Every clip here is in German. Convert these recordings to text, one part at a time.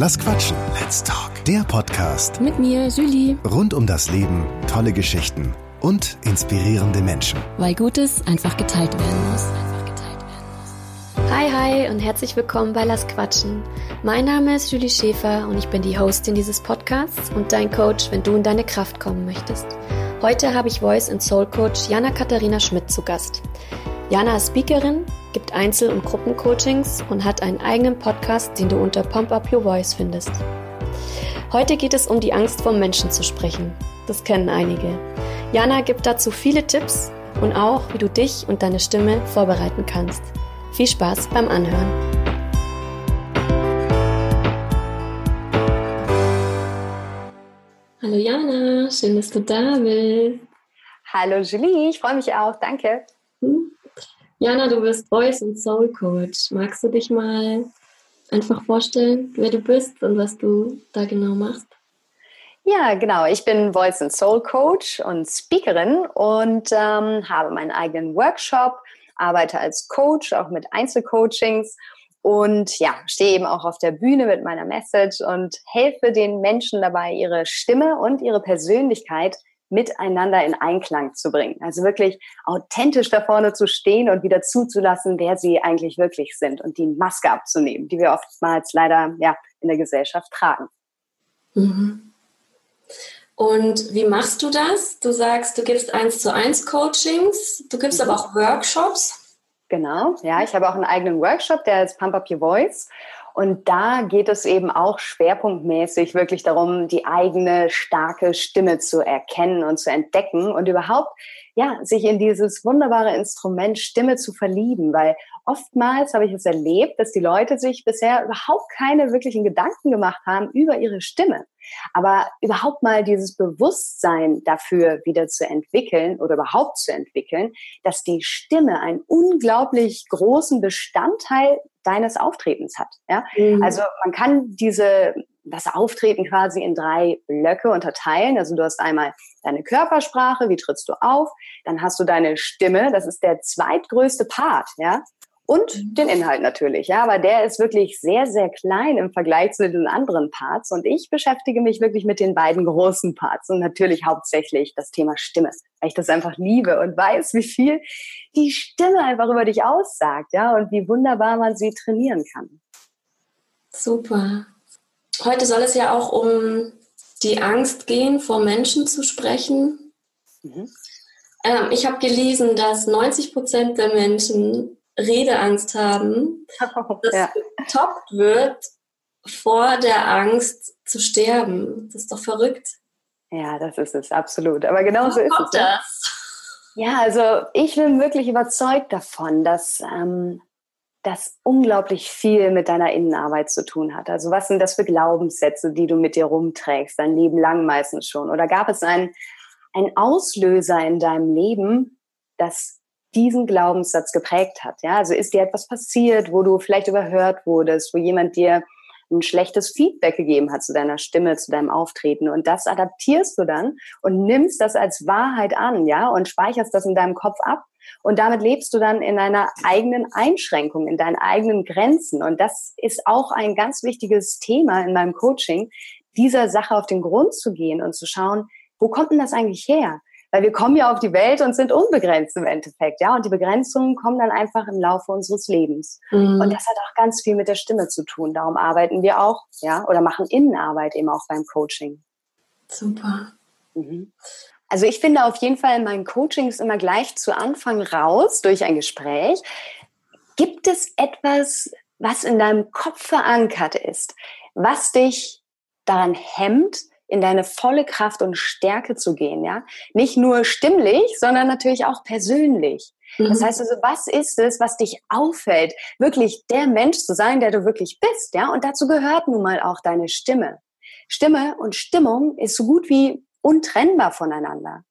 Lass quatschen. Let's talk. Der Podcast Mit mir, Julie. rund um das Leben, tolle Geschichten und inspirierende Menschen. Weil Gutes einfach geteilt werden muss. Hi, hi und herzlich willkommen bei Lass Quatschen. Mein Name ist Julie Schäfer und ich bin die Hostin dieses Podcasts und dein Coach, wenn du in deine Kraft kommen möchtest. Heute habe ich Voice and Soul Coach Jana Katharina Schmidt zu Gast. Jana ist Speakerin, gibt Einzel- und Gruppencoachings und hat einen eigenen Podcast, den du unter Pump Up Your Voice findest. Heute geht es um die Angst vor Menschen zu sprechen. Das kennen einige. Jana gibt dazu viele Tipps und auch, wie du dich und deine Stimme vorbereiten kannst. Viel Spaß beim Anhören. Hallo Jana, schön, dass du da bist. Hallo Julie, ich freue mich auch, danke. Hm? Jana, du bist Voice und Soul Coach. Magst du dich mal einfach vorstellen, wer du bist und was du da genau machst? Ja, genau. Ich bin Voice and Soul Coach und Speakerin und ähm, habe meinen eigenen Workshop, arbeite als Coach, auch mit Einzelcoachings und ja, stehe eben auch auf der Bühne mit meiner Message und helfe den Menschen dabei, ihre Stimme und ihre Persönlichkeit miteinander in Einklang zu bringen. Also wirklich authentisch da vorne zu stehen und wieder zuzulassen, wer sie eigentlich wirklich sind und die Maske abzunehmen, die wir oftmals leider ja in der Gesellschaft tragen. Mhm. Und wie machst du das? Du sagst, du gibst eins zu eins Coachings, du gibst mhm. aber auch Workshops. Genau, ja, ich habe auch einen eigenen Workshop, der ist Pump Up Your Voice. Und da geht es eben auch schwerpunktmäßig wirklich darum, die eigene starke Stimme zu erkennen und zu entdecken und überhaupt, ja, sich in dieses wunderbare Instrument Stimme zu verlieben, weil oftmals habe ich es erlebt, dass die Leute sich bisher überhaupt keine wirklichen Gedanken gemacht haben über ihre Stimme. Aber überhaupt mal dieses Bewusstsein dafür wieder zu entwickeln oder überhaupt zu entwickeln, dass die Stimme einen unglaublich großen Bestandteil deines Auftretens hat. Ja? Mhm. Also man kann diese das Auftreten quasi in drei Blöcke unterteilen. Also du hast einmal deine Körpersprache, wie trittst du auf, dann hast du deine Stimme, das ist der zweitgrößte Part, ja, und mhm. den Inhalt natürlich, ja, aber der ist wirklich sehr, sehr klein im Vergleich zu den anderen Parts und ich beschäftige mich wirklich mit den beiden großen Parts und natürlich hauptsächlich das Thema Stimme, weil ich das einfach liebe und weiß, wie viel die Stimme einfach über dich aussagt, ja, und wie wunderbar man sie trainieren kann. Super. Heute soll es ja auch um die Angst gehen, vor Menschen zu sprechen. Mhm. Ähm, ich habe gelesen, dass 90 Prozent der Menschen Redeangst haben, das ja. getoppt wird vor der Angst zu sterben. Das ist doch verrückt. Ja, das ist es, absolut. Aber genau so ist es. Ne? Das? Ja, also ich bin wirklich überzeugt davon, dass ähm, das unglaublich viel mit deiner Innenarbeit zu tun hat. Also was sind das für Glaubenssätze, die du mit dir rumträgst, dein Leben lang meistens schon? Oder gab es einen, einen Auslöser in deinem Leben, das diesen Glaubenssatz geprägt hat. Ja, also ist dir etwas passiert, wo du vielleicht überhört wurdest, wo jemand dir ein schlechtes Feedback gegeben hat zu deiner Stimme, zu deinem Auftreten und das adaptierst du dann und nimmst das als Wahrheit an, ja, und speicherst das in deinem Kopf ab und damit lebst du dann in einer eigenen Einschränkung, in deinen eigenen Grenzen und das ist auch ein ganz wichtiges Thema in meinem Coaching, dieser Sache auf den Grund zu gehen und zu schauen, wo kommt denn das eigentlich her? Weil wir kommen ja auf die Welt und sind unbegrenzt im Endeffekt, ja. Und die Begrenzungen kommen dann einfach im Laufe unseres Lebens. Mhm. Und das hat auch ganz viel mit der Stimme zu tun. Darum arbeiten wir auch, ja, oder machen Innenarbeit eben auch beim Coaching. Super. Mhm. Also ich finde auf jeden Fall in meinen Coachings immer gleich zu Anfang raus durch ein Gespräch. Gibt es etwas, was in deinem Kopf verankert ist, was dich daran hemmt, in deine volle Kraft und Stärke zu gehen, ja. Nicht nur stimmlich, sondern natürlich auch persönlich. Mhm. Das heißt also, was ist es, was dich auffällt, wirklich der Mensch zu sein, der du wirklich bist, ja? Und dazu gehört nun mal auch deine Stimme. Stimme und Stimmung ist so gut wie untrennbar voneinander.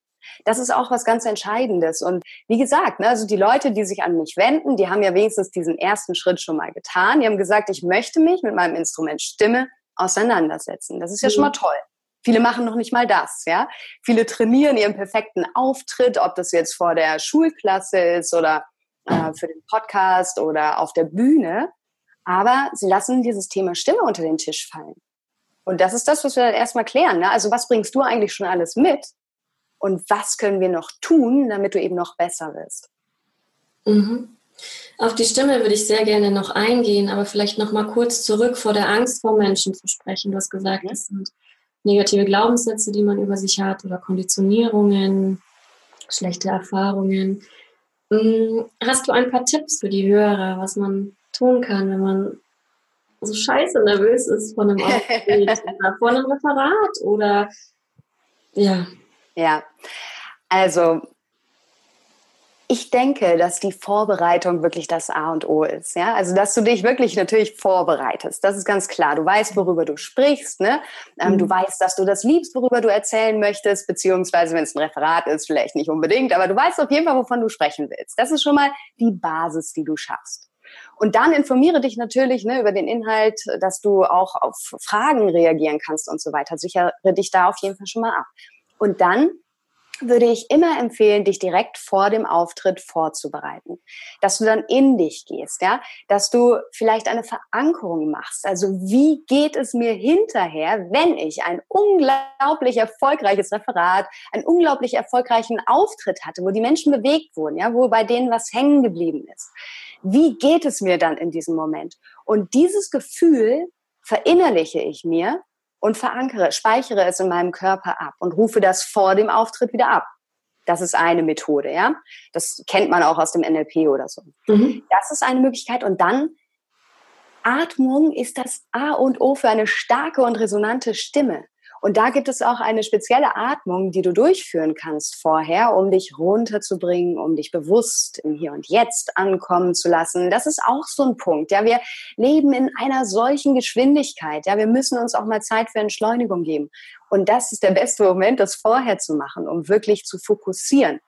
Das ist auch was ganz Entscheidendes. Und wie gesagt, ne, also die Leute, die sich an mich wenden, die haben ja wenigstens diesen ersten Schritt schon mal getan. Die haben gesagt, ich möchte mich mit meinem Instrument Stimme auseinandersetzen. Das ist ja mhm. schon mal toll. Viele machen noch nicht mal das, ja. Viele trainieren ihren perfekten Auftritt, ob das jetzt vor der Schulklasse ist oder äh, für den Podcast oder auf der Bühne. aber sie lassen dieses Thema Stimme unter den Tisch fallen. Und das ist das, was wir dann erstmal klären. Ne? Also was bringst du eigentlich schon alles mit? Und was können wir noch tun, damit du eben noch besser wirst? Mhm. Auf die Stimme würde ich sehr gerne noch eingehen, aber vielleicht noch mal kurz zurück vor der Angst vor Menschen zu sprechen. Du hast gesagt, das sind negative Glaubenssätze, die man über sich hat oder Konditionierungen, schlechte Erfahrungen. Mm, hast du ein paar Tipps für die Hörer, was man tun kann, wenn man so scheiße nervös ist vor einem Auftritt oder vor einem Referat oder ja. Ja, also ich denke, dass die Vorbereitung wirklich das A und O ist. Ja, also dass du dich wirklich natürlich vorbereitest. Das ist ganz klar. Du weißt, worüber du sprichst. Ne? Ähm, mhm. Du weißt, dass du das liebst, worüber du erzählen möchtest, beziehungsweise wenn es ein Referat ist, vielleicht nicht unbedingt, aber du weißt auf jeden Fall, wovon du sprechen willst. Das ist schon mal die Basis, die du schaffst. Und dann informiere dich natürlich ne, über den Inhalt, dass du auch auf Fragen reagieren kannst und so weiter. Sichere dich da auf jeden Fall schon mal ab. Und dann würde ich immer empfehlen, dich direkt vor dem Auftritt vorzubereiten. Dass du dann in dich gehst, ja, dass du vielleicht eine Verankerung machst. Also wie geht es mir hinterher, wenn ich ein unglaublich erfolgreiches Referat, einen unglaublich erfolgreichen Auftritt hatte, wo die Menschen bewegt wurden, ja, wo bei denen was hängen geblieben ist. Wie geht es mir dann in diesem Moment? Und dieses Gefühl verinnerliche ich mir und verankere, speichere es in meinem Körper ab und rufe das vor dem Auftritt wieder ab. Das ist eine Methode, ja. Das kennt man auch aus dem NLP oder so. Mhm. Das ist eine Möglichkeit. Und dann Atmung ist das A und O für eine starke und resonante Stimme. Und da gibt es auch eine spezielle Atmung, die du durchführen kannst vorher, um dich runterzubringen, um dich bewusst im Hier und Jetzt ankommen zu lassen. Das ist auch so ein Punkt. Ja, wir leben in einer solchen Geschwindigkeit. Ja, wir müssen uns auch mal Zeit für Entschleunigung geben. Und das ist der beste Moment, das vorher zu machen, um wirklich zu fokussieren.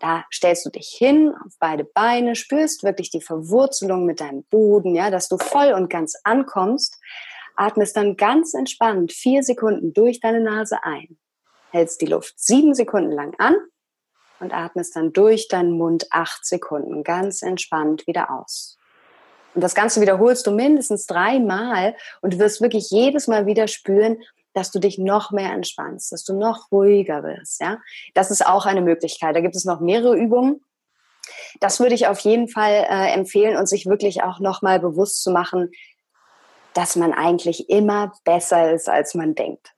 Da stellst du dich hin auf beide Beine, spürst wirklich die Verwurzelung mit deinem Boden, ja, dass du voll und ganz ankommst atmest dann ganz entspannt vier Sekunden durch deine Nase ein, hältst die Luft sieben Sekunden lang an und atmest dann durch deinen Mund acht Sekunden ganz entspannt wieder aus. Und das Ganze wiederholst du mindestens dreimal und du wirst wirklich jedes Mal wieder spüren, dass du dich noch mehr entspannst, dass du noch ruhiger wirst. Ja, das ist auch eine Möglichkeit. Da gibt es noch mehrere Übungen. Das würde ich auf jeden Fall äh, empfehlen und sich wirklich auch noch mal bewusst zu machen, dass man eigentlich immer besser ist, als man denkt.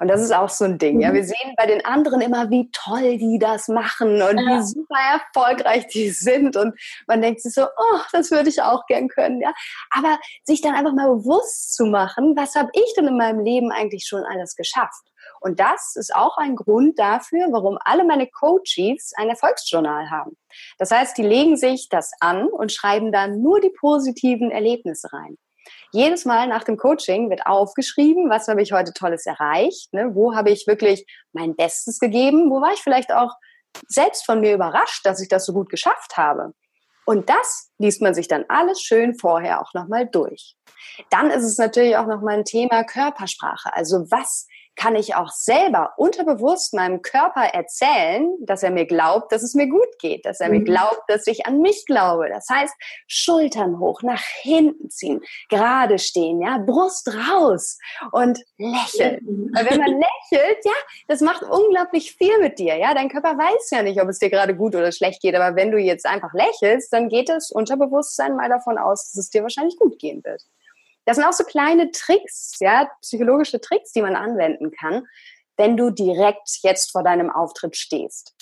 Und das ist auch so ein Ding. Ja, mhm. wir sehen bei den anderen immer, wie toll die das machen und ja. wie super erfolgreich die sind. Und man denkt sich so, oh, das würde ich auch gern können. Ja, aber sich dann einfach mal bewusst zu machen, was habe ich denn in meinem Leben eigentlich schon alles geschafft? Und das ist auch ein Grund dafür, warum alle meine Coaches ein Erfolgsjournal haben. Das heißt, die legen sich das an und schreiben dann nur die positiven Erlebnisse rein. Jedes Mal nach dem Coaching wird aufgeschrieben, was habe ich heute Tolles erreicht, ne? wo habe ich wirklich mein Bestes gegeben, wo war ich vielleicht auch selbst von mir überrascht, dass ich das so gut geschafft habe. Und das liest man sich dann alles schön vorher auch nochmal durch. Dann ist es natürlich auch nochmal ein Thema Körpersprache. Also was kann ich auch selber unterbewusst meinem Körper erzählen, dass er mir glaubt, dass es mir gut geht, dass er mhm. mir glaubt, dass ich an mich glaube. Das heißt, Schultern hoch, nach hinten ziehen, gerade stehen, ja, Brust raus und lächeln. Mhm. Weil wenn man lächelt, ja, das macht unglaublich viel mit dir, ja. Dein Körper weiß ja nicht, ob es dir gerade gut oder schlecht geht, aber wenn du jetzt einfach lächelst, dann geht das Unterbewusstsein mal davon aus, dass es dir wahrscheinlich gut gehen wird. Das sind auch so kleine Tricks, ja, psychologische Tricks, die man anwenden kann, wenn du direkt jetzt vor deinem Auftritt stehst.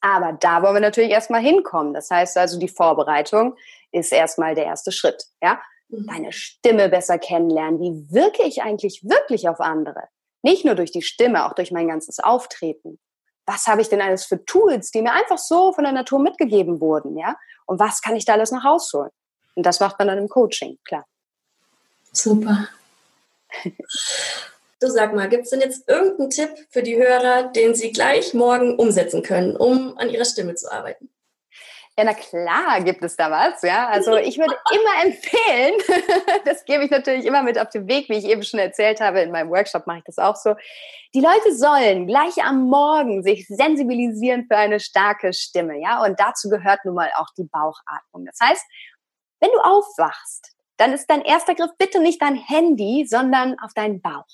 Aber da wollen wir natürlich erstmal hinkommen. Das heißt also, die Vorbereitung ist erstmal der erste Schritt, ja. Mhm. Deine Stimme besser kennenlernen. Wie wirke ich eigentlich wirklich auf andere? Nicht nur durch die Stimme, auch durch mein ganzes Auftreten. Was habe ich denn alles für Tools, die mir einfach so von der Natur mitgegeben wurden, ja? Und was kann ich da alles noch rausholen? Und das macht man dann im Coaching, klar. Super. Du sag mal, gibt es denn jetzt irgendeinen Tipp für die Hörer, den sie gleich morgen umsetzen können, um an ihrer Stimme zu arbeiten? Ja, na klar gibt es da was, ja. Also ich würde immer empfehlen, das gebe ich natürlich immer mit auf den Weg, wie ich eben schon erzählt habe, in meinem Workshop mache ich das auch so. Die Leute sollen gleich am Morgen sich sensibilisieren für eine starke Stimme, ja. Und dazu gehört nun mal auch die Bauchatmung. Das heißt, wenn du aufwachst, dann ist dein erster Griff bitte nicht dein Handy, sondern auf deinen Bauch.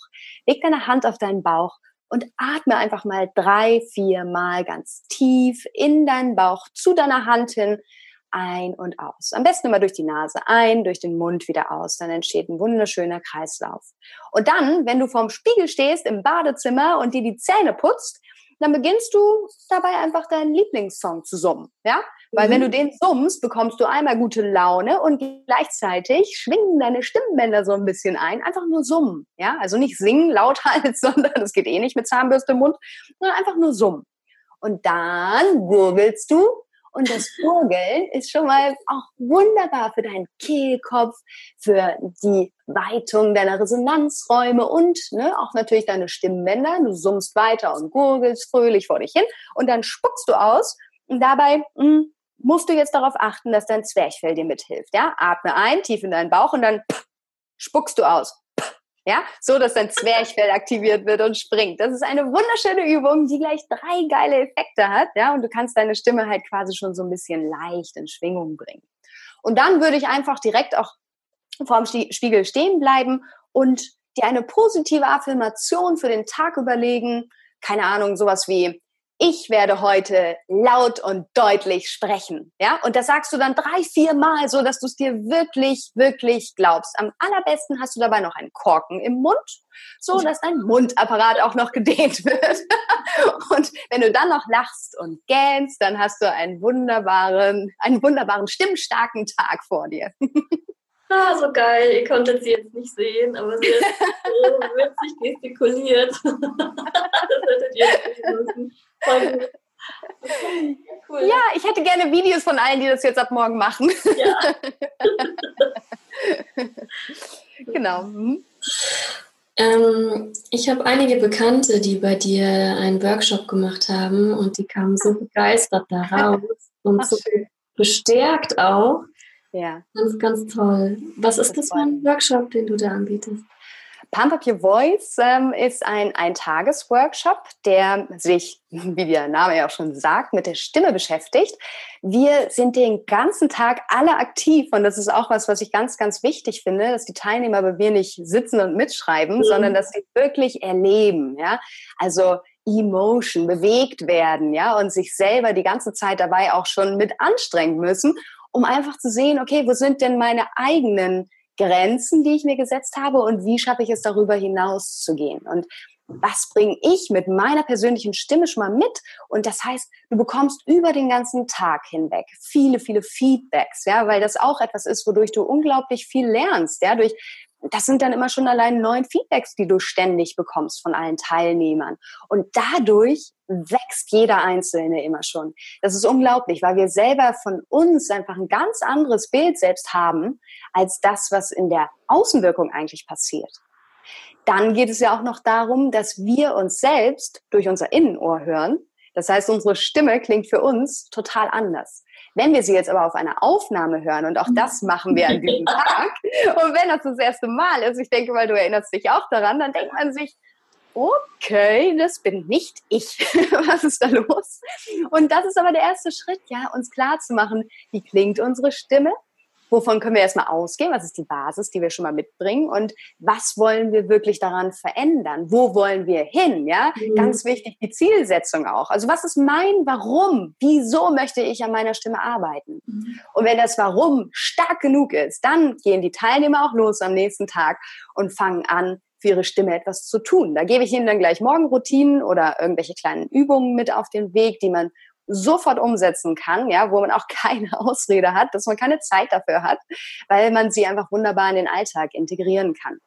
Leg deine Hand auf deinen Bauch und atme einfach mal drei, vier Mal ganz tief in deinen Bauch zu deiner Hand hin ein und aus. Am besten immer durch die Nase ein, durch den Mund wieder aus. Dann entsteht ein wunderschöner Kreislauf. Und dann, wenn du vorm Spiegel stehst im Badezimmer und dir die Zähne putzt, dann beginnst du dabei einfach deinen Lieblingssong zu summen, ja? Weil mhm. wenn du den summst, bekommst du einmal gute Laune und gleichzeitig schwingen deine Stimmbänder so ein bisschen ein, einfach nur summen, ja? Also nicht singen lauthals, sondern das geht eh nicht mit Zahnbürste im Mund, sondern einfach nur summen. Und dann gurgelst du und das Gurgeln ist schon mal auch wunderbar für deinen Kehlkopf, für die Weitung deiner Resonanzräume und ne, auch natürlich deine Stimmbänder. Du summst weiter und gurgelst fröhlich vor dich hin und dann spuckst du aus und dabei mh, hm, musst du jetzt darauf achten, dass dein Zwerchfell dir mithilft. Ja? Atme ein, tief in deinen Bauch und dann pff, spuckst du aus. Ja, so dass dein Zwerchfell aktiviert wird und springt. Das ist eine wunderschöne Übung, die gleich drei geile Effekte hat. Ja, und du kannst deine Stimme halt quasi schon so ein bisschen leicht in Schwingung bringen. Und dann würde ich einfach direkt auch vorm Spiegel stehen bleiben und dir eine positive Affirmation für den Tag überlegen. Keine Ahnung, sowas wie, ich werde heute laut und deutlich sprechen. Ja, und das sagst du dann drei, vier Mal, so dass du es dir wirklich, wirklich glaubst. Am allerbesten hast du dabei noch einen Korken im Mund, so dass dein Mundapparat auch noch gedehnt wird. und wenn du dann noch lachst und gähnst, dann hast du einen wunderbaren, einen wunderbaren stimmstarken Tag vor dir. Ah, so geil. Ihr konntet sie jetzt nicht sehen, aber sie hat so witzig gestikuliert. das hättet ihr jetzt müssen. Cool. Ja, ich hätte gerne Videos von allen, die das jetzt ab morgen machen. Ja. genau. Mhm. Ähm, ich habe einige Bekannte, die bei dir einen Workshop gemacht haben und die kamen so begeistert daraus und so bestärkt auch. Ja. Ganz, ganz toll. Was ist das, das für ein Workshop, den du da anbietest? Pump Up Your Voice ähm, ist ein Ein-Tages-Workshop, der sich, wie der Name ja auch schon sagt, mit der Stimme beschäftigt. Wir sind den ganzen Tag alle aktiv und das ist auch was, was ich ganz, ganz wichtig finde, dass die Teilnehmer bei mir nicht sitzen und mitschreiben, mhm. sondern dass sie wirklich erleben, ja. Also Emotion, bewegt werden, ja, und sich selber die ganze Zeit dabei auch schon mit anstrengen müssen, um einfach zu sehen, okay, wo sind denn meine eigenen Grenzen, die ich mir gesetzt habe und wie schaffe ich es darüber hinaus zu gehen und was bringe ich mit meiner persönlichen Stimme schon mal mit? Und das heißt, du bekommst über den ganzen Tag hinweg viele, viele Feedbacks, ja, weil das auch etwas ist, wodurch du unglaublich viel lernst, ja, durch das sind dann immer schon allein neun Feedbacks, die du ständig bekommst von allen Teilnehmern. Und dadurch wächst jeder Einzelne immer schon. Das ist unglaublich, weil wir selber von uns einfach ein ganz anderes Bild selbst haben, als das, was in der Außenwirkung eigentlich passiert. Dann geht es ja auch noch darum, dass wir uns selbst durch unser Innenohr hören. Das heißt, unsere Stimme klingt für uns total anders. Wenn wir sie jetzt aber auf einer Aufnahme hören, und auch das machen wir an diesem Tag, und wenn das das erste Mal ist, ich denke, weil du erinnerst dich auch daran, dann denkt man sich, okay, das bin nicht ich. Was ist da los? Und das ist aber der erste Schritt, ja, uns klar zu machen, wie klingt unsere Stimme? Wovon können wir erstmal ausgehen? Was ist die Basis, die wir schon mal mitbringen? Und was wollen wir wirklich daran verändern? Wo wollen wir hin? Ja, mhm. ganz wichtig, die Zielsetzung auch. Also was ist mein Warum? Wieso möchte ich an meiner Stimme arbeiten? Mhm. Und wenn das Warum stark genug ist, dann gehen die Teilnehmer auch los am nächsten Tag und fangen an, für ihre Stimme etwas zu tun. Da gebe ich ihnen dann gleich Morgenroutinen oder irgendwelche kleinen Übungen mit auf den Weg, die man sofort umsetzen kann, ja, wo man auch keine Ausrede hat, dass man keine Zeit dafür hat, weil man sie einfach wunderbar in den Alltag integrieren kann.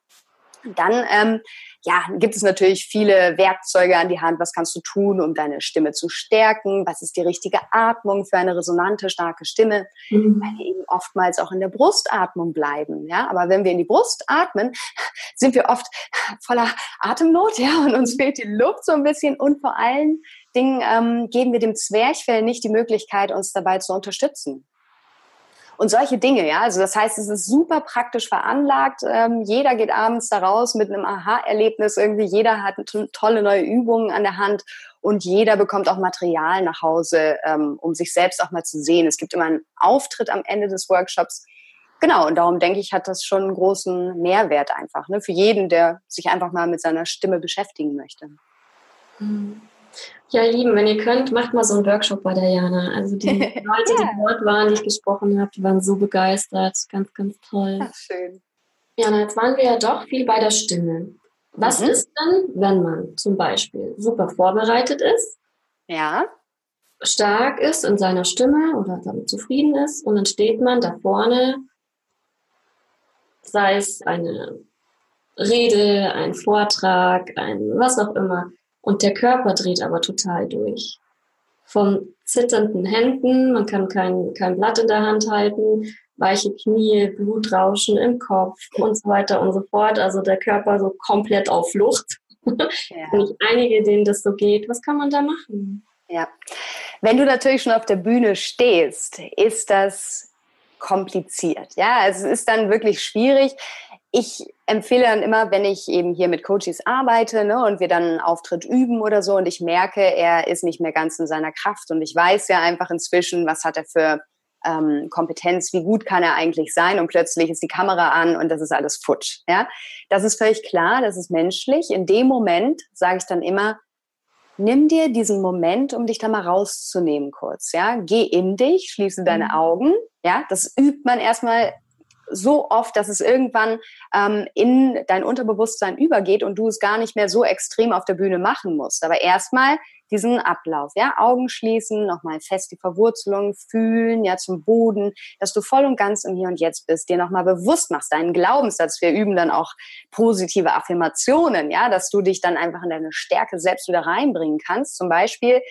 Dann ähm, ja, gibt es natürlich viele Werkzeuge an die Hand. Was kannst du tun, um deine Stimme zu stärken? Was ist die richtige Atmung für eine resonante, starke Stimme? Mhm. Weil wir eben oftmals auch in der Brustatmung bleiben. Ja, aber wenn wir in die Brust atmen, sind wir oft voller Atemnot, ja, und uns fehlt die Luft so ein bisschen. Und vor allen Dingen ähm, geben wir dem Zwerchfell nicht die Möglichkeit, uns dabei zu unterstützen. Und solche Dinge, ja. Also das heißt, es ist super praktisch veranlagt. Ähm, jeder geht abends da raus mit einem Aha-Erlebnis. Irgendwie jeder hat tolle neue Übungen an der Hand und jeder bekommt auch Material nach Hause, ähm, um sich selbst auch mal zu sehen. Es gibt immer einen Auftritt am Ende des Workshops genau, und darum denke ich, hat das schon einen großen Mehrwert einfach, ne? Für jeden, der sich einfach mal mit seiner Stimme beschäftigen möchte. Mhm. Ja, ihr Lieben, wenn ihr könnt, macht mal so einen Workshop bei der Jana. Also die Leute, ja. die dort waren, die ich gesprochen habe, die waren so begeistert. Ganz, ganz toll. Ach, schön. Jana, jetzt waren wir ja doch viel bei der Stimme. Was mhm. ist denn, wenn man zum Beispiel super vorbereitet ist? Ja. Stark ist in seiner Stimme oder damit zufrieden ist und dann steht man da vorne, sei es eine Rede, ein Vortrag, ein was auch immer und der Körper dreht aber total durch. Von zitternden Händen, man kann kein, kein Blatt in der Hand halten, weiche Knie, Blutrauschen im Kopf und so weiter und so fort. Also der Körper so komplett auf Flucht. Ja. Nicht einige, denen das so geht. Was kann man da machen? Ja, wenn du natürlich schon auf der Bühne stehst, ist das kompliziert. Ja, also es ist dann wirklich schwierig ich empfehle dann immer, wenn ich eben hier mit Coaches arbeite ne, und wir dann einen Auftritt üben oder so und ich merke, er ist nicht mehr ganz in seiner Kraft und ich weiß ja einfach inzwischen, was hat er für ähm, Kompetenz, wie gut kann er eigentlich sein und plötzlich ist die Kamera an und das ist alles futsch. Ja, das ist völlig klar, das ist menschlich. In dem Moment sage ich dann immer, nimm dir diesen Moment, um dich da mal rauszunehmen kurz. Ja, geh in dich, schließe deine mhm. Augen. Ja, das übt man erstmal so oft, dass es irgendwann ähm, in dein Unterbewusstsein übergeht und du es gar nicht mehr so extrem auf der Bühne machen musst. Aber erstmal diesen Ablauf, ja, Augen schließen, nochmal fest die Verwurzelung fühlen, ja, zum Boden, dass du voll und ganz im Hier und Jetzt bist, dir nochmal bewusst machst, deinen Glaubenssatz. Wir üben dann auch positive Affirmationen, ja, dass du dich dann einfach in deine Stärke selbst wieder reinbringen kannst. Zum Beispiel,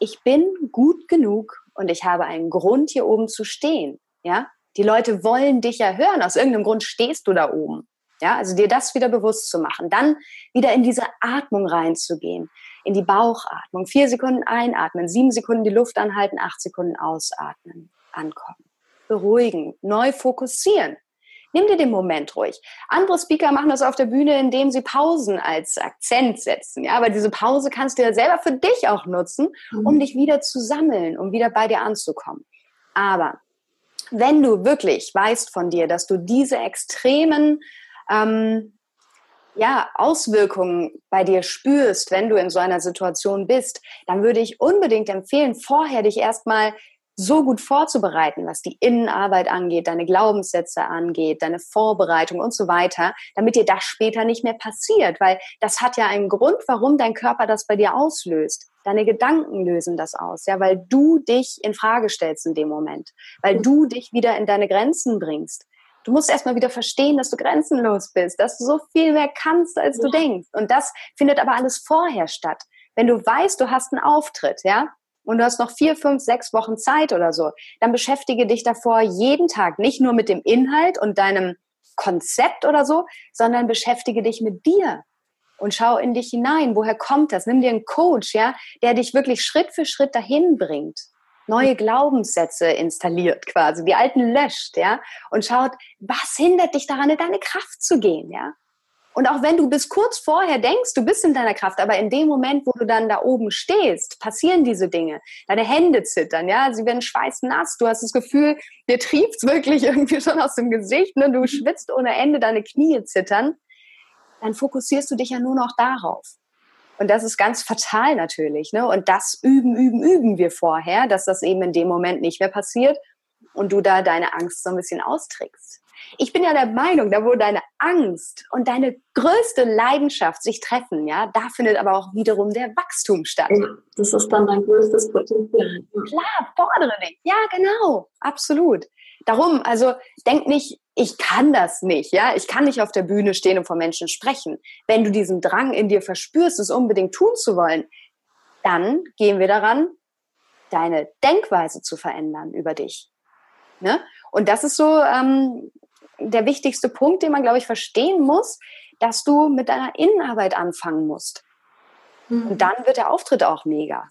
ich bin gut genug und ich habe einen Grund, hier oben zu stehen, ja. Die Leute wollen dich ja hören. Aus irgendeinem Grund stehst du da oben. Ja, also dir das wieder bewusst zu machen. Dann wieder in diese Atmung reinzugehen. In die Bauchatmung. Vier Sekunden einatmen, sieben Sekunden die Luft anhalten, acht Sekunden ausatmen. Ankommen. Beruhigen. Neu fokussieren. Nimm dir den Moment ruhig. Andere Speaker machen das auf der Bühne, indem sie Pausen als Akzent setzen. Ja, aber diese Pause kannst du ja selber für dich auch nutzen, um mhm. dich wieder zu sammeln, um wieder bei dir anzukommen. Aber wenn du wirklich weißt von dir, dass du diese extremen ähm, ja, Auswirkungen bei dir spürst, wenn du in so einer Situation bist, dann würde ich unbedingt empfehlen, vorher dich erstmal so gut vorzubereiten, was die Innenarbeit angeht, deine Glaubenssätze angeht, deine Vorbereitung und so weiter, damit dir das später nicht mehr passiert, weil das hat ja einen Grund, warum dein Körper das bei dir auslöst. Deine Gedanken lösen das aus, ja, weil du dich in Frage stellst in dem Moment, weil du dich wieder in deine Grenzen bringst. Du musst erstmal wieder verstehen, dass du grenzenlos bist, dass du so viel mehr kannst, als du denkst. Und das findet aber alles vorher statt. Wenn du weißt, du hast einen Auftritt, ja, und du hast noch vier, fünf, sechs Wochen Zeit oder so, dann beschäftige dich davor jeden Tag nicht nur mit dem Inhalt und deinem Konzept oder so, sondern beschäftige dich mit dir und schau in dich hinein. Woher kommt das? Nimm dir einen Coach, ja, der dich wirklich Schritt für Schritt dahin bringt. Neue Glaubenssätze installiert quasi, die alten löscht, ja, und schaut, was hindert dich daran, in deine Kraft zu gehen, ja? Und auch wenn du bis kurz vorher denkst, du bist in deiner Kraft, aber in dem Moment, wo du dann da oben stehst, passieren diese Dinge. Deine Hände zittern, ja, sie werden schweißnass. Du hast das Gefühl, dir trieft's wirklich irgendwie schon aus dem Gesicht, ne? du schwitzt ohne Ende, deine Knie zittern. Dann fokussierst du dich ja nur noch darauf. Und das ist ganz fatal natürlich. Ne? Und das üben, üben, üben wir vorher, dass das eben in dem Moment nicht mehr passiert und du da deine Angst so ein bisschen austrickst. Ich bin ja der Meinung, da wo deine Angst und deine größte Leidenschaft sich treffen, ja, da findet aber auch wiederum der Wachstum statt. Ja, das ist dann dein größtes Potenzial. Klar, fordere dich. Ja, genau, absolut. Darum, also denk nicht, ich kann das nicht, ja, ich kann nicht auf der Bühne stehen und vor Menschen sprechen. Wenn du diesen Drang in dir verspürst, es unbedingt tun zu wollen, dann gehen wir daran, deine Denkweise zu verändern über dich. Ne? Und das ist so ähm, der wichtigste Punkt, den man, glaube ich, verstehen muss, dass du mit deiner Innenarbeit anfangen musst. Mhm. Und dann wird der Auftritt auch mega.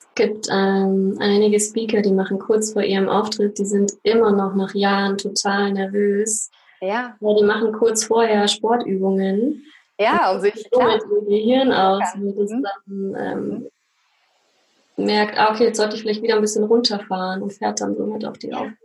Es gibt ähm, einige Speaker, die machen kurz vor ihrem Auftritt, die sind immer noch nach Jahren total nervös. Ja. ja die machen kurz vorher Sportübungen. Ja, um sich klar. Dem Gehirn aus, ja. das mhm. dann ähm, merkt, ah, okay, jetzt sollte ich vielleicht wieder ein bisschen runterfahren und fährt dann somit auf die ja. Aufgabe.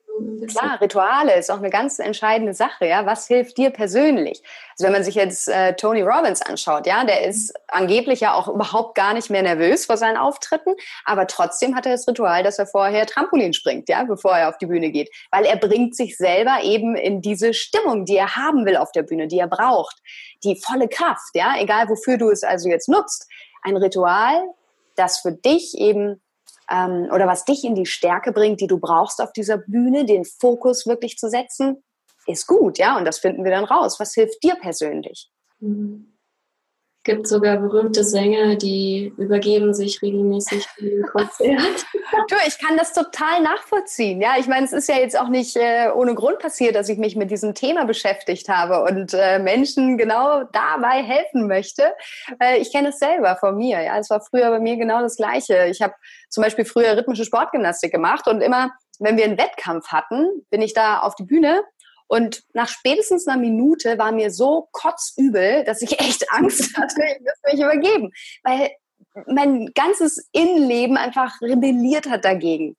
Klar, Rituale ist auch eine ganz entscheidende Sache, ja. Was hilft dir persönlich? Also wenn man sich jetzt äh, Tony Robbins anschaut, ja, der ist angeblich ja auch überhaupt gar nicht mehr nervös vor seinen Auftritten, aber trotzdem hat er das Ritual, dass er vorher Trampolin springt, ja, bevor er auf die Bühne geht, weil er bringt sich selber eben in diese Stimmung, die er haben will auf der Bühne, die er braucht, die volle Kraft, ja, egal wofür du es also jetzt nutzt. Ein Ritual, das für dich eben ähm, oder was dich in die Stärke bringt, die du brauchst auf dieser Bühne, den Fokus wirklich zu setzen, ist gut, ja, und das finden wir dann raus. Was hilft dir persönlich? Mhm gibt sogar berühmte Sänger, die übergeben sich regelmäßig im Konzert. du, ich kann das total nachvollziehen. Ja, ich meine, es ist ja jetzt auch nicht äh, ohne Grund passiert, dass ich mich mit diesem Thema beschäftigt habe und äh, Menschen genau dabei helfen möchte. Äh, ich kenne es selber von mir. Ja, es war früher bei mir genau das Gleiche. Ich habe zum Beispiel früher rhythmische Sportgymnastik gemacht und immer, wenn wir einen Wettkampf hatten, bin ich da auf die Bühne und nach spätestens einer Minute war mir so kotzübel, dass ich echt Angst hatte, ich müsste mich übergeben. Weil mein ganzes Innenleben einfach rebelliert hat dagegen.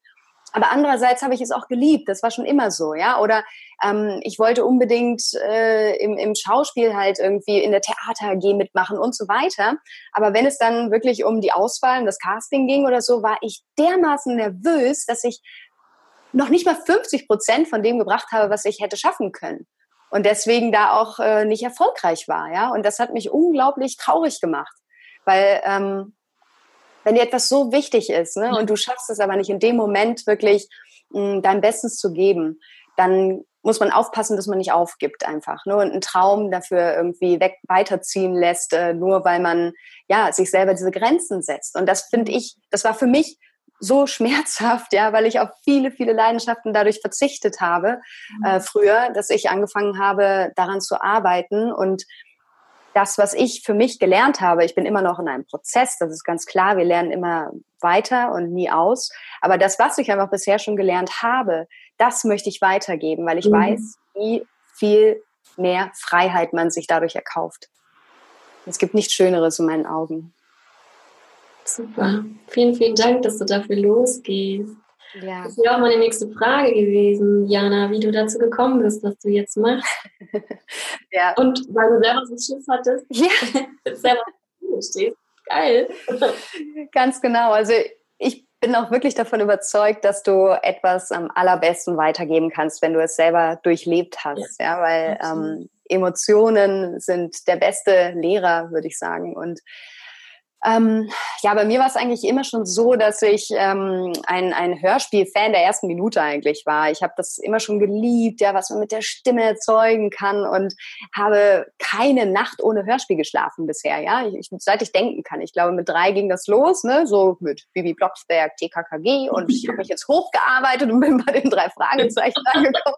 Aber andererseits habe ich es auch geliebt. Das war schon immer so, ja. Oder ähm, ich wollte unbedingt äh, im, im Schauspiel halt irgendwie in der Theater AG mitmachen und so weiter. Aber wenn es dann wirklich um die Auswahl und das Casting ging oder so, war ich dermaßen nervös, dass ich noch nicht mal 50 Prozent von dem gebracht habe, was ich hätte schaffen können. Und deswegen da auch äh, nicht erfolgreich war, ja. Und das hat mich unglaublich traurig gemacht, weil ähm, wenn dir etwas so wichtig ist, ne, und du schaffst es aber nicht in dem Moment wirklich mh, dein Bestes zu geben, dann muss man aufpassen, dass man nicht aufgibt einfach, ne, und einen Traum dafür irgendwie weg weiterziehen lässt, äh, nur weil man ja sich selber diese Grenzen setzt. Und das finde ich, das war für mich so schmerzhaft, ja, weil ich auf viele, viele Leidenschaften dadurch verzichtet habe mhm. äh, früher, dass ich angefangen habe, daran zu arbeiten und das, was ich für mich gelernt habe, ich bin immer noch in einem Prozess, das ist ganz klar, wir lernen immer weiter und nie aus. Aber das, was ich einfach bisher schon gelernt habe, das möchte ich weitergeben, weil ich mhm. weiß, wie viel mehr Freiheit man sich dadurch erkauft. Es gibt nichts Schöneres in meinen Augen. Super. Vielen, vielen Dank, dass du dafür losgehst. Ja. Das wäre auch meine nächste Frage gewesen, Jana, wie du dazu gekommen bist, was du jetzt machst. ja. Und weil du selber so einen Schiff hattest, ja. selber stehst. Geil. Ganz genau. Also ich bin auch wirklich davon überzeugt, dass du etwas am allerbesten weitergeben kannst, wenn du es selber durchlebt hast. Ja, ja weil ähm, Emotionen sind der beste Lehrer, würde ich sagen. Und ähm, ja, bei mir war es eigentlich immer schon so, dass ich ähm, ein, ein Hörspiel-Fan der ersten Minute eigentlich war. Ich habe das immer schon geliebt, ja, was man mit der Stimme erzeugen kann und habe keine Nacht ohne Hörspiel geschlafen bisher, ja, ich, seit ich denken kann. Ich glaube, mit drei ging das los, ne, so mit Bibi Blocksberg, TKKG und ich habe mich jetzt hochgearbeitet und bin bei den drei Fragezeichen angekommen.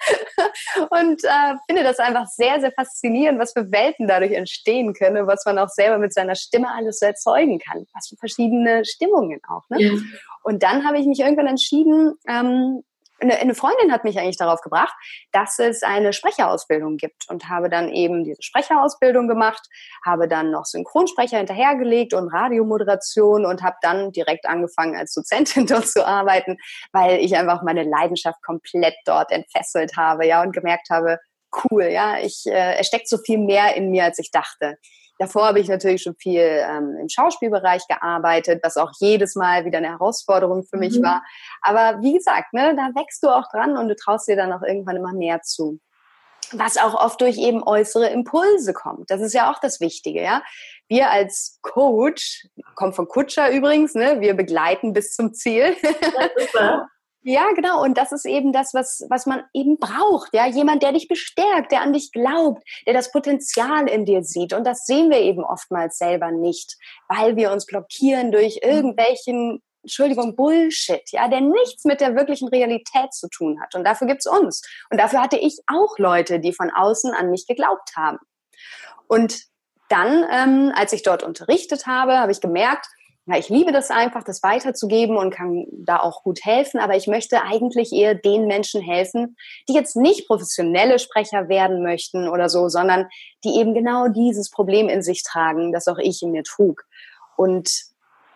und äh, finde das einfach sehr, sehr faszinierend, was für Welten dadurch entstehen können, was man auch selber mit seiner Stimme alles so erzeugen kann, was für verschiedene Stimmungen auch. Ne? Ja. Und dann habe ich mich irgendwann entschieden, ähm, eine, Freundin hat mich eigentlich darauf gebracht, dass es eine Sprecherausbildung gibt und habe dann eben diese Sprecherausbildung gemacht, habe dann noch Synchronsprecher hinterhergelegt und Radiomoderation und habe dann direkt angefangen als Dozentin dort zu arbeiten, weil ich einfach meine Leidenschaft komplett dort entfesselt habe, ja und gemerkt habe, cool, ja, ich äh, es steckt so viel mehr in mir als ich dachte. Davor habe ich natürlich schon viel ähm, im Schauspielbereich gearbeitet, was auch jedes Mal wieder eine Herausforderung für mich mhm. war. Aber wie gesagt, ne, da wächst du auch dran und du traust dir dann auch irgendwann immer mehr zu. Was auch oft durch eben äußere Impulse kommt. Das ist ja auch das Wichtige, ja. Wir als Coach, kommt von Kutscher übrigens, ne, wir begleiten bis zum Ziel. Ja, Ja, genau. Und das ist eben das, was, was man eben braucht. Ja, jemand, der dich bestärkt, der an dich glaubt, der das Potenzial in dir sieht. Und das sehen wir eben oftmals selber nicht, weil wir uns blockieren durch mhm. irgendwelchen Entschuldigung, Bullshit, ja, der nichts mit der wirklichen Realität zu tun hat. Und dafür gibt's uns. Und dafür hatte ich auch Leute, die von außen an mich geglaubt haben. Und dann, ähm, als ich dort unterrichtet habe, habe ich gemerkt, ja, ich liebe das einfach, das weiterzugeben und kann da auch gut helfen, aber ich möchte eigentlich eher den Menschen helfen, die jetzt nicht professionelle Sprecher werden möchten oder so, sondern die eben genau dieses Problem in sich tragen, das auch ich in mir trug. Und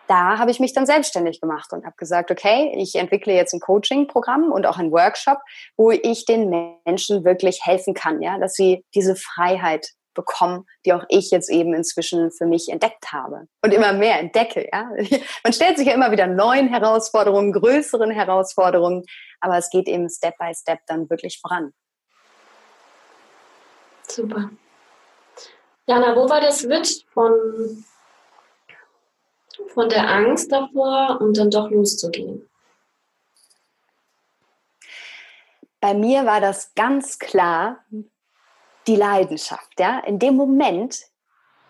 da habe ich mich dann selbstständig gemacht und habe gesagt, okay, ich entwickle jetzt ein Coaching-Programm und auch ein Workshop, wo ich den Menschen wirklich helfen kann, ja, dass sie diese Freiheit bekommen, die auch ich jetzt eben inzwischen für mich entdeckt habe und immer mehr entdecke. Ja? Man stellt sich ja immer wieder neuen Herausforderungen, größeren Herausforderungen, aber es geht eben Step by Step dann wirklich voran. Super. Jana, wo war der Switch von, von der Angst davor und dann doch loszugehen? Bei mir war das ganz klar die Leidenschaft, ja, in dem Moment,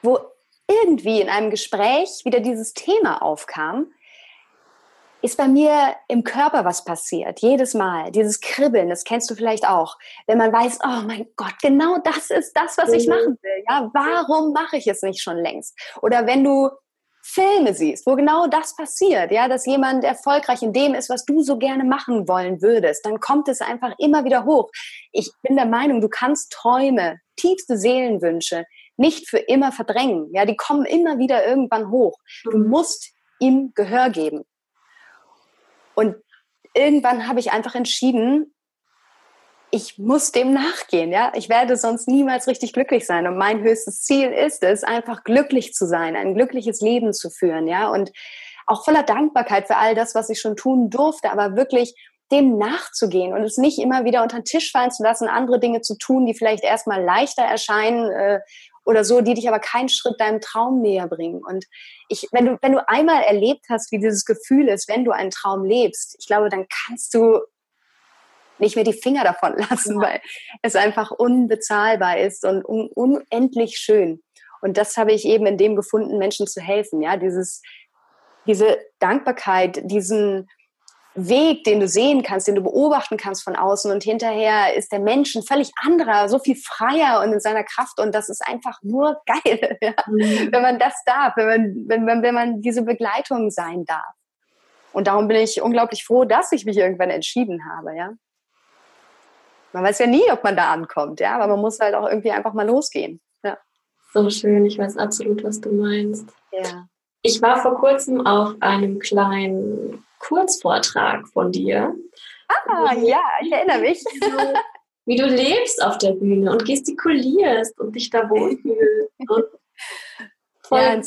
wo irgendwie in einem Gespräch wieder dieses Thema aufkam, ist bei mir im Körper was passiert. Jedes Mal. Dieses Kribbeln, das kennst du vielleicht auch. Wenn man weiß, oh mein Gott, genau das ist das, was ich mhm. machen will. Ja, warum mache ich es nicht schon längst? Oder wenn du Filme siehst, wo genau das passiert, ja, dass jemand erfolgreich in dem ist, was du so gerne machen wollen würdest, dann kommt es einfach immer wieder hoch. Ich bin der Meinung, du kannst Träume, tiefste Seelenwünsche nicht für immer verdrängen. Ja, die kommen immer wieder irgendwann hoch. Du mhm. musst ihm Gehör geben. Und irgendwann habe ich einfach entschieden, ich muss dem nachgehen, ja. Ich werde sonst niemals richtig glücklich sein. Und mein höchstes Ziel ist es, einfach glücklich zu sein, ein glückliches Leben zu führen, ja. Und auch voller Dankbarkeit für all das, was ich schon tun durfte, aber wirklich dem nachzugehen und es nicht immer wieder unter den Tisch fallen zu lassen, andere Dinge zu tun, die vielleicht erstmal leichter erscheinen äh, oder so, die dich aber keinen Schritt deinem Traum näher bringen. Und ich, wenn du, wenn du einmal erlebt hast, wie dieses Gefühl ist, wenn du einen Traum lebst, ich glaube, dann kannst du nicht mehr die Finger davon lassen, ja. weil es einfach unbezahlbar ist und un unendlich schön. Und das habe ich eben in dem gefunden, Menschen zu helfen. Ja, dieses, diese Dankbarkeit, diesen Weg, den du sehen kannst, den du beobachten kannst von außen und hinterher ist der Mensch ein völlig anderer, so viel freier und in seiner Kraft und das ist einfach nur geil, ja? mhm. wenn man das darf, wenn man, wenn, man, wenn man diese Begleitung sein darf. Und darum bin ich unglaublich froh, dass ich mich irgendwann entschieden habe, ja. Man weiß ja nie, ob man da ankommt, ja, aber man muss halt auch irgendwie einfach mal losgehen. Ja. So schön, ich weiß absolut, was du meinst. Ja. Ich war vor kurzem auf einem kleinen Kurzvortrag von dir. Ah, ja, ich erinnere mich. Wie du, wie du lebst auf der Bühne und gestikulierst und dich da wohlfühlst. voll ja,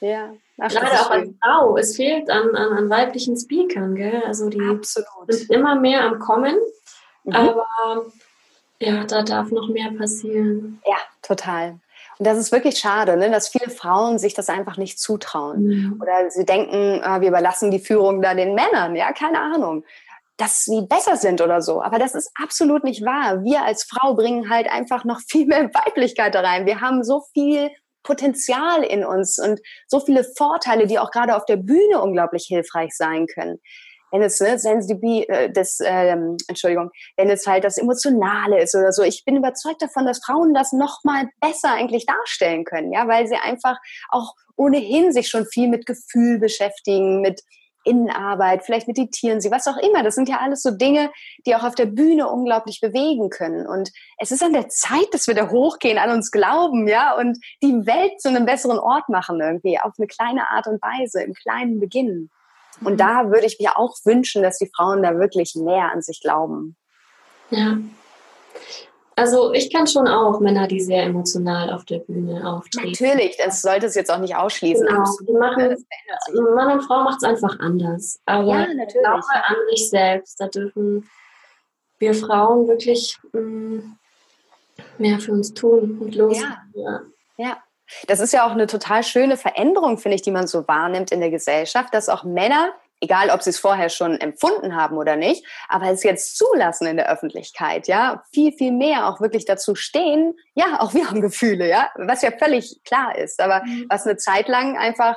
ja. Ach, Gerade auch als Frau. Es fehlt an, an, an weiblichen Speakern, gell? Also die Absolut. sind immer mehr am Kommen. Mhm. Aber ja, da darf noch mehr passieren. Ja, total. Und das ist wirklich schade, ne, dass viele Frauen sich das einfach nicht zutrauen. Mhm. Oder sie denken, äh, wir überlassen die Führung da den Männern. Ja, keine Ahnung. Dass sie besser sind oder so. Aber das ist absolut nicht wahr. Wir als Frau bringen halt einfach noch viel mehr Weiblichkeit da rein. Wir haben so viel Potenzial in uns und so viele Vorteile, die auch gerade auf der Bühne unglaublich hilfreich sein können wenn es ne, sensibil, äh, das, ähm, Entschuldigung, wenn es halt das Emotionale ist oder so. Ich bin überzeugt davon, dass Frauen das noch mal besser eigentlich darstellen können, ja, weil sie einfach auch ohnehin sich schon viel mit Gefühl beschäftigen, mit Innenarbeit, vielleicht meditieren sie, was auch immer. Das sind ja alles so Dinge, die auch auf der Bühne unglaublich bewegen können. Und es ist an der Zeit, dass wir da hochgehen, an uns glauben, ja, und die Welt zu einem besseren Ort machen irgendwie, auf eine kleine Art und Weise, im Kleinen beginnen. Und da würde ich mir auch wünschen, dass die Frauen da wirklich mehr an sich glauben. Ja. Also ich kann schon auch Männer, die sehr emotional auf der Bühne auftreten. Natürlich, das sollte es jetzt auch nicht ausschließen. Genau. Die machen, Mann und Frau macht es einfach anders. Aber ja, natürlich. ich glaube an sich selbst. Da dürfen wir Frauen wirklich mh, mm, mehr für uns tun und los. Ja. ja. ja. Das ist ja auch eine total schöne Veränderung, finde ich, die man so wahrnimmt in der Gesellschaft, dass auch Männer, egal ob sie es vorher schon empfunden haben oder nicht, aber es jetzt zulassen in der Öffentlichkeit, ja, viel, viel mehr auch wirklich dazu stehen, ja, auch wir haben Gefühle, ja, was ja völlig klar ist, aber mhm. was eine Zeit lang einfach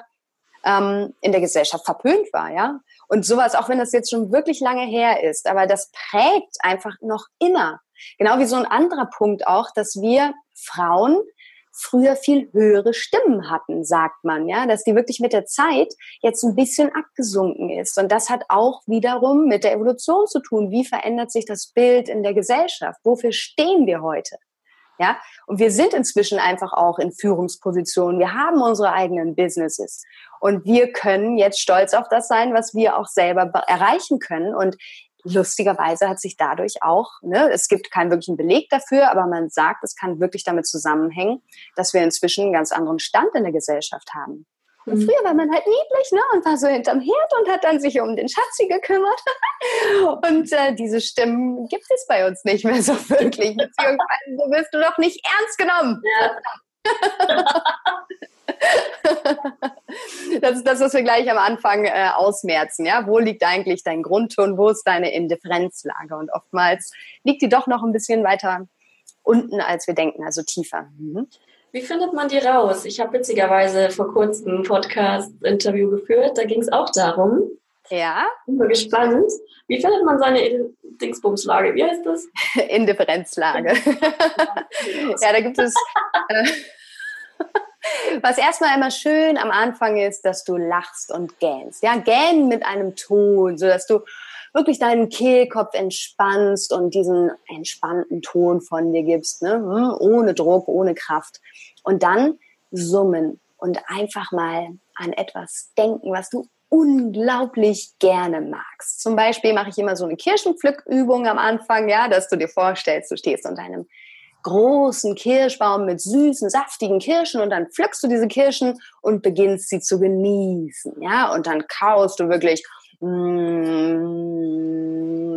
ähm, in der Gesellschaft verpönt war, ja. Und sowas, auch wenn das jetzt schon wirklich lange her ist, aber das prägt einfach noch immer. Genau wie so ein anderer Punkt auch, dass wir Frauen früher viel höhere Stimmen hatten, sagt man, ja, dass die wirklich mit der Zeit jetzt ein bisschen abgesunken ist. Und das hat auch wiederum mit der Evolution zu tun. Wie verändert sich das Bild in der Gesellschaft? Wofür stehen wir heute? Ja, und wir sind inzwischen einfach auch in Führungspositionen. Wir haben unsere eigenen Businesses und wir können jetzt stolz auf das sein, was wir auch selber erreichen können. Und lustigerweise hat sich dadurch auch, ne, es gibt keinen wirklichen Beleg dafür, aber man sagt, es kann wirklich damit zusammenhängen, dass wir inzwischen einen ganz anderen Stand in der Gesellschaft haben. Und mhm. früher war man halt niedlich, ne? Und war so hinterm Herd und hat dann sich um den Schatzi gekümmert. und äh, diese Stimmen gibt es bei uns nicht mehr so wirklich. Beziehungsweise wirst du doch nicht ernst genommen. Ja. das ist das, was wir gleich am Anfang äh, ausmerzen. Ja? Wo liegt eigentlich dein Grundton? Wo ist deine Indifferenzlage? Und oftmals liegt die doch noch ein bisschen weiter unten, als wir denken, also tiefer. Mhm. Wie findet man die raus? Ich habe witzigerweise vor kurzem ein Podcast-Interview geführt. Da ging es auch darum. Ja. Bin mal gespannt. Wie findet man seine Dingsbumslage? Wie heißt das? Indifferenzlage. ja, da gibt es. Äh, was erstmal immer schön am Anfang ist, dass du lachst und gähnst. Ja, gähnen mit einem Ton, sodass du wirklich deinen Kehlkopf entspannst und diesen entspannten Ton von dir gibst, ne? Hm, ohne Druck, ohne Kraft. Und dann summen und einfach mal an etwas denken, was du unglaublich gerne magst. Zum Beispiel mache ich immer so eine Kirschenpflückübung am Anfang, ja, dass du dir vorstellst, du stehst unter einem großen Kirschbaum mit süßen, saftigen Kirschen und dann pflückst du diese Kirschen und beginnst sie zu genießen, ja, und dann kaust du wirklich Mm,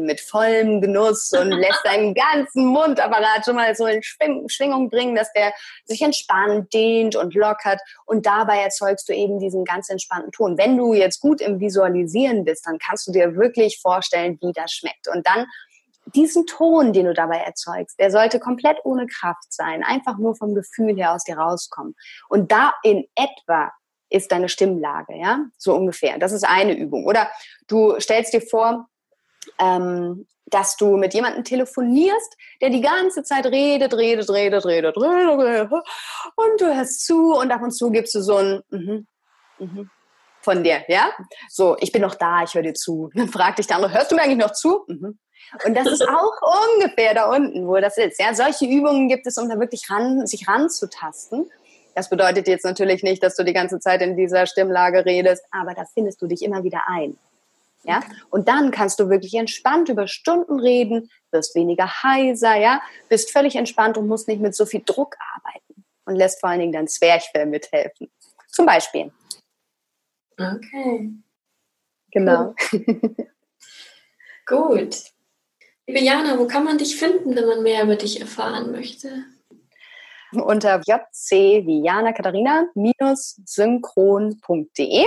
mit vollem Genuss und lässt deinen ganzen Mundapparat schon mal so in Schwingung bringen, dass der sich entspannt, dehnt und lockert. Und dabei erzeugst du eben diesen ganz entspannten Ton. Wenn du jetzt gut im Visualisieren bist, dann kannst du dir wirklich vorstellen, wie das schmeckt. Und dann diesen Ton, den du dabei erzeugst, der sollte komplett ohne Kraft sein, einfach nur vom Gefühl her aus dir rauskommen. Und da in etwa ist deine Stimmlage, ja, so ungefähr. Das ist eine Übung. Oder du stellst dir vor, ähm, dass du mit jemandem telefonierst, der die ganze Zeit redet, redet, redet, redet, redet, und du hörst zu und ab und zu gibst du so ein mhm, mhm von dir, ja? So, ich bin noch da, ich höre dir zu. Dann fragt dich der andere, hörst du mir eigentlich noch zu? Mhm. Und das ist auch ungefähr da unten, wo das ist. Ja, solche Übungen gibt es, um da wirklich ran, sich ranzutasten. Das bedeutet jetzt natürlich nicht, dass du die ganze Zeit in dieser Stimmlage redest, aber da findest du dich immer wieder ein. Ja? Und dann kannst du wirklich entspannt über Stunden reden, wirst weniger heiser, ja, bist völlig entspannt und musst nicht mit so viel Druck arbeiten und lässt vor allen Dingen dein Zwerchfell mithelfen. Zum Beispiel. Okay. Genau. Gut. Liebe Jana, wo kann man dich finden, wenn man mehr über dich erfahren möchte? unter jc wie Jana Katharina synchron.de.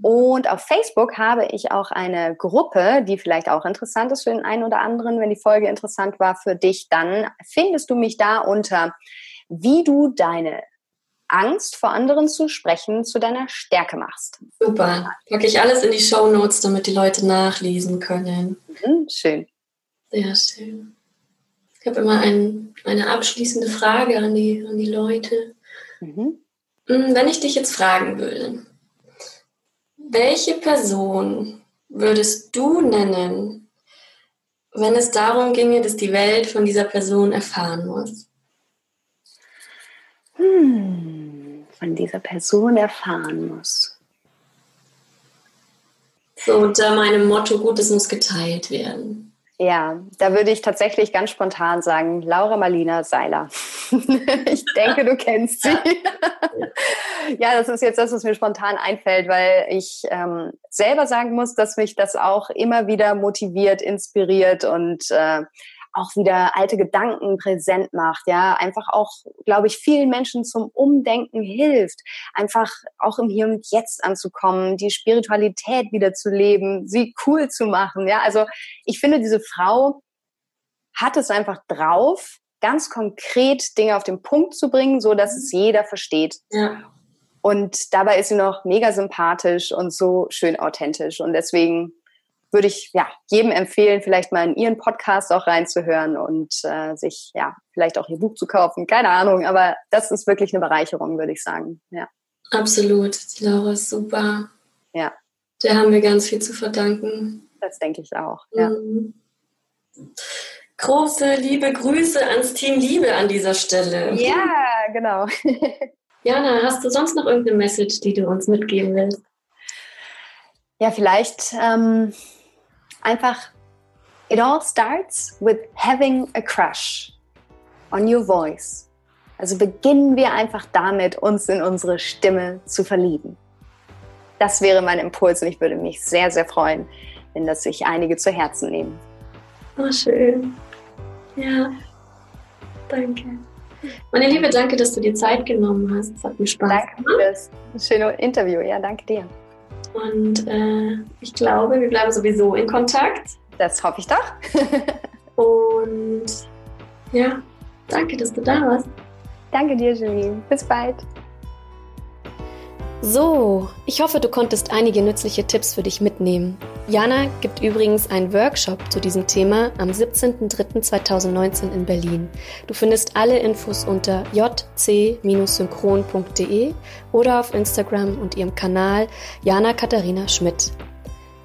Und auf Facebook habe ich auch eine Gruppe, die vielleicht auch interessant ist für den einen oder anderen. Wenn die Folge interessant war für dich, dann findest du mich da unter wie du deine Angst vor anderen zu sprechen zu deiner Stärke machst. Super. Packe ich alles in die Show Notes, damit die Leute nachlesen können. Mhm, schön. Sehr schön. Ich habe immer ein, eine abschließende Frage an die, an die Leute. Mhm. Hm, wenn ich dich jetzt fragen würde, welche Person würdest du nennen, wenn es darum ginge, dass die Welt von dieser Person erfahren muss? Hm, von dieser Person erfahren muss. So unter meinem Motto, gut, es muss geteilt werden. Ja, da würde ich tatsächlich ganz spontan sagen, Laura Marlina Seiler. ich denke, du kennst sie. ja, das ist jetzt das, was mir spontan einfällt, weil ich ähm, selber sagen muss, dass mich das auch immer wieder motiviert, inspiriert und äh, auch wieder alte Gedanken präsent macht, ja, einfach auch, glaube ich, vielen Menschen zum Umdenken hilft, einfach auch im Hier und Jetzt anzukommen, die Spiritualität wieder zu leben, sie cool zu machen, ja, also ich finde, diese Frau hat es einfach drauf, ganz konkret Dinge auf den Punkt zu bringen, so dass es jeder versteht. Ja. Und dabei ist sie noch mega sympathisch und so schön authentisch. Und deswegen würde ich ja jedem empfehlen, vielleicht mal in ihren Podcast auch reinzuhören und äh, sich ja vielleicht auch ihr Buch zu kaufen. Keine Ahnung, aber das ist wirklich eine Bereicherung, würde ich sagen. Ja. Absolut. Die Laura ist super. Ja. Der haben wir ganz viel zu verdanken. Das denke ich auch. Ja. Mhm. große liebe Grüße ans Team Liebe an dieser Stelle. Ja, genau. Jana, hast du sonst noch irgendeine Message, die du uns mitgeben willst? Ja, vielleicht ähm, einfach, it all starts with having a crush on your voice. Also beginnen wir einfach damit, uns in unsere Stimme zu verlieben. Das wäre mein Impuls und ich würde mich sehr, sehr freuen, wenn das sich einige zu Herzen nehmen. Oh, schön. Ja, danke. Meine Liebe, danke, dass du dir Zeit genommen hast. Es hat mir Spaß danke gemacht. Danke für das schöne Interview. Ja, danke dir. Und äh, ich glaube, wir bleiben sowieso in Kontakt. Das hoffe ich doch. Und ja, danke, dass du da warst. Danke dir, Julie. Bis bald. So, ich hoffe, du konntest einige nützliche Tipps für dich mitnehmen. Jana gibt übrigens einen Workshop zu diesem Thema am 17.03.2019 in Berlin. Du findest alle Infos unter jc-synchron.de oder auf Instagram und ihrem Kanal Jana Katharina Schmidt.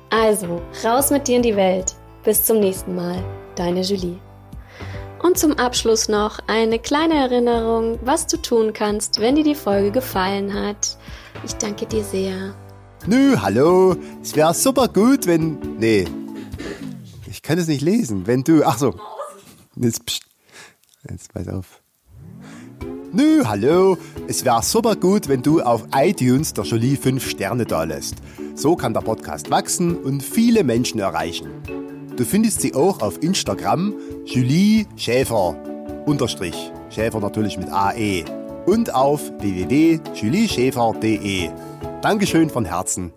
Also, raus mit dir in die Welt. Bis zum nächsten Mal. Deine Julie. Und zum Abschluss noch eine kleine Erinnerung, was du tun kannst, wenn dir die Folge gefallen hat. Ich danke dir sehr. Nö, hallo. Es wäre super gut, wenn. Nee. Ich kann es nicht lesen. Wenn du. Ach so. Jetzt, pst. Jetzt pass auf. Nö, hallo. Es wäre super gut, wenn du auf iTunes der Jolie 5 Sterne da lässt. So kann der Podcast wachsen und viele Menschen erreichen. Du findest sie auch auf Instagram Julie Schäfer unterstrich. Schäfer natürlich mit AE und auf www.julieschäfer.de. Dankeschön von Herzen.